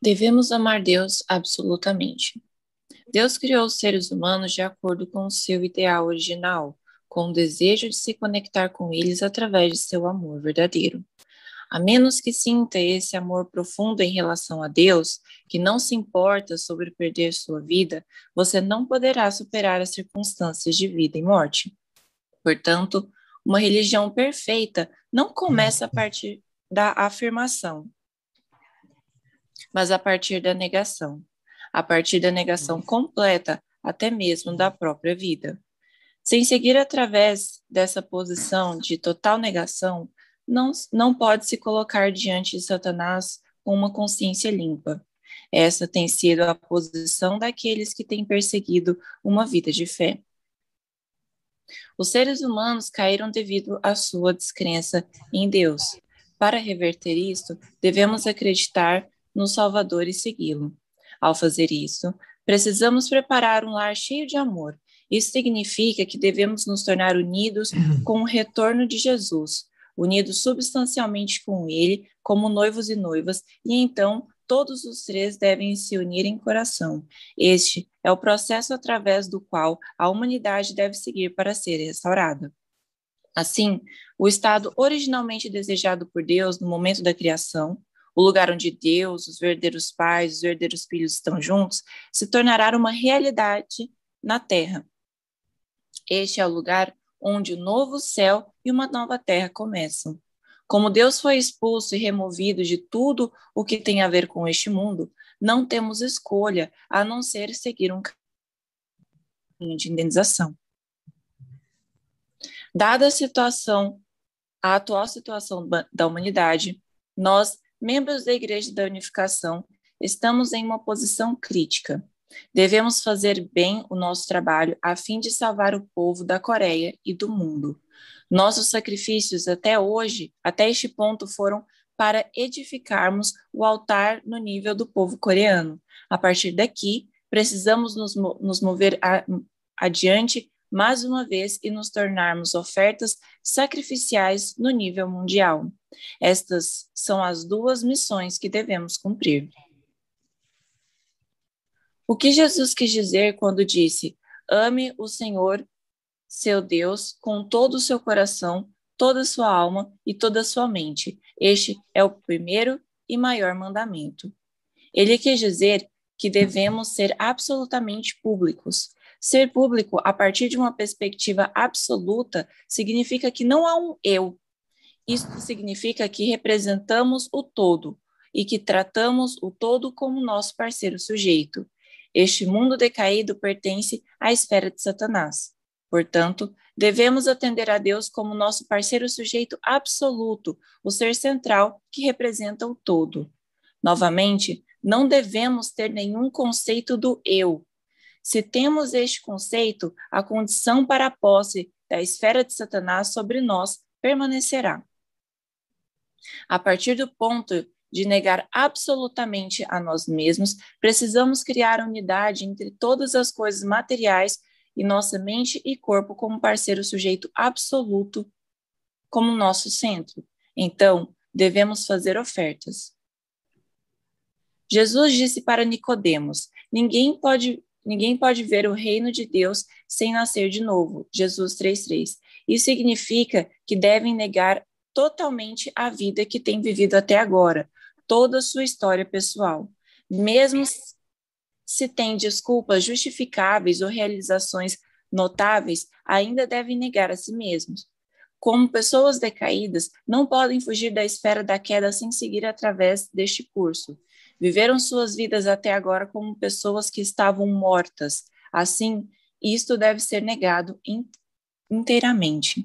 Devemos amar Deus absolutamente. Deus criou os seres humanos de acordo com o seu ideal original, com o desejo de se conectar com eles através de seu amor verdadeiro. A menos que sinta esse amor profundo em relação a Deus, que não se importa sobre perder sua vida, você não poderá superar as circunstâncias de vida e morte. Portanto, uma religião perfeita não começa a partir da afirmação, mas a partir da negação, a partir da negação completa, até mesmo da própria vida. Sem seguir através dessa posição de total negação, não, não pode se colocar diante de Satanás com uma consciência limpa. Essa tem sido a posição daqueles que têm perseguido uma vida de fé. Os seres humanos caíram devido à sua descrença em Deus. Para reverter isto, devemos acreditar no Salvador e segui-lo. Ao fazer isso, precisamos preparar um lar cheio de amor. Isso significa que devemos nos tornar unidos com o retorno de Jesus, unidos substancialmente com ele, como noivos e noivas, e então todos os três devem se unir em coração. Este é o processo através do qual a humanidade deve seguir para ser restaurada. Assim, o estado originalmente desejado por Deus no momento da criação, o lugar onde Deus, os verdadeiros pais, os verdadeiros filhos estão juntos, se tornará uma realidade na Terra. Este é o lugar onde o novo céu e uma nova terra começam. Como Deus foi expulso e removido de tudo o que tem a ver com este mundo, não temos escolha a não ser seguir um caminho de indenização. Dada a situação, a atual situação da humanidade, nós membros da Igreja da Unificação, estamos em uma posição crítica. Devemos fazer bem o nosso trabalho a fim de salvar o povo da Coreia e do mundo. Nossos sacrifícios até hoje, até este ponto, foram para edificarmos o altar no nível do povo coreano. A partir daqui, precisamos nos, nos mover a, adiante mais uma vez e nos tornarmos ofertas sacrificiais no nível mundial. Estas são as duas missões que devemos cumprir. O que Jesus quis dizer quando disse: Ame o Senhor, seu Deus, com todo o seu coração, toda a sua alma e toda a sua mente. Este é o primeiro e maior mandamento. Ele quis dizer que devemos ser absolutamente públicos. Ser público a partir de uma perspectiva absoluta significa que não há um eu, isso significa que representamos o todo e que tratamos o todo como nosso parceiro sujeito. Este mundo decaído pertence à esfera de Satanás. Portanto, devemos atender a Deus como nosso parceiro sujeito absoluto, o ser central que representa o todo. Novamente, não devemos ter nenhum conceito do eu. Se temos este conceito, a condição para a posse da esfera de Satanás sobre nós permanecerá. A partir do ponto de negar absolutamente a nós mesmos, precisamos criar unidade entre todas as coisas materiais e nossa mente e corpo como parceiro sujeito absoluto, como nosso centro. Então, devemos fazer ofertas. Jesus disse para Nicodemos: Ninguém pode ninguém pode ver o reino de Deus sem nascer de novo. Jesus 3:3. Isso significa que devem negar totalmente a vida que tem vivido até agora, toda a sua história pessoal. Mesmo se tem desculpas justificáveis ou realizações notáveis, ainda devem negar a si mesmos. Como pessoas decaídas, não podem fugir da esfera da queda sem seguir através deste curso. Viveram suas vidas até agora como pessoas que estavam mortas. Assim, isto deve ser negado inteiramente.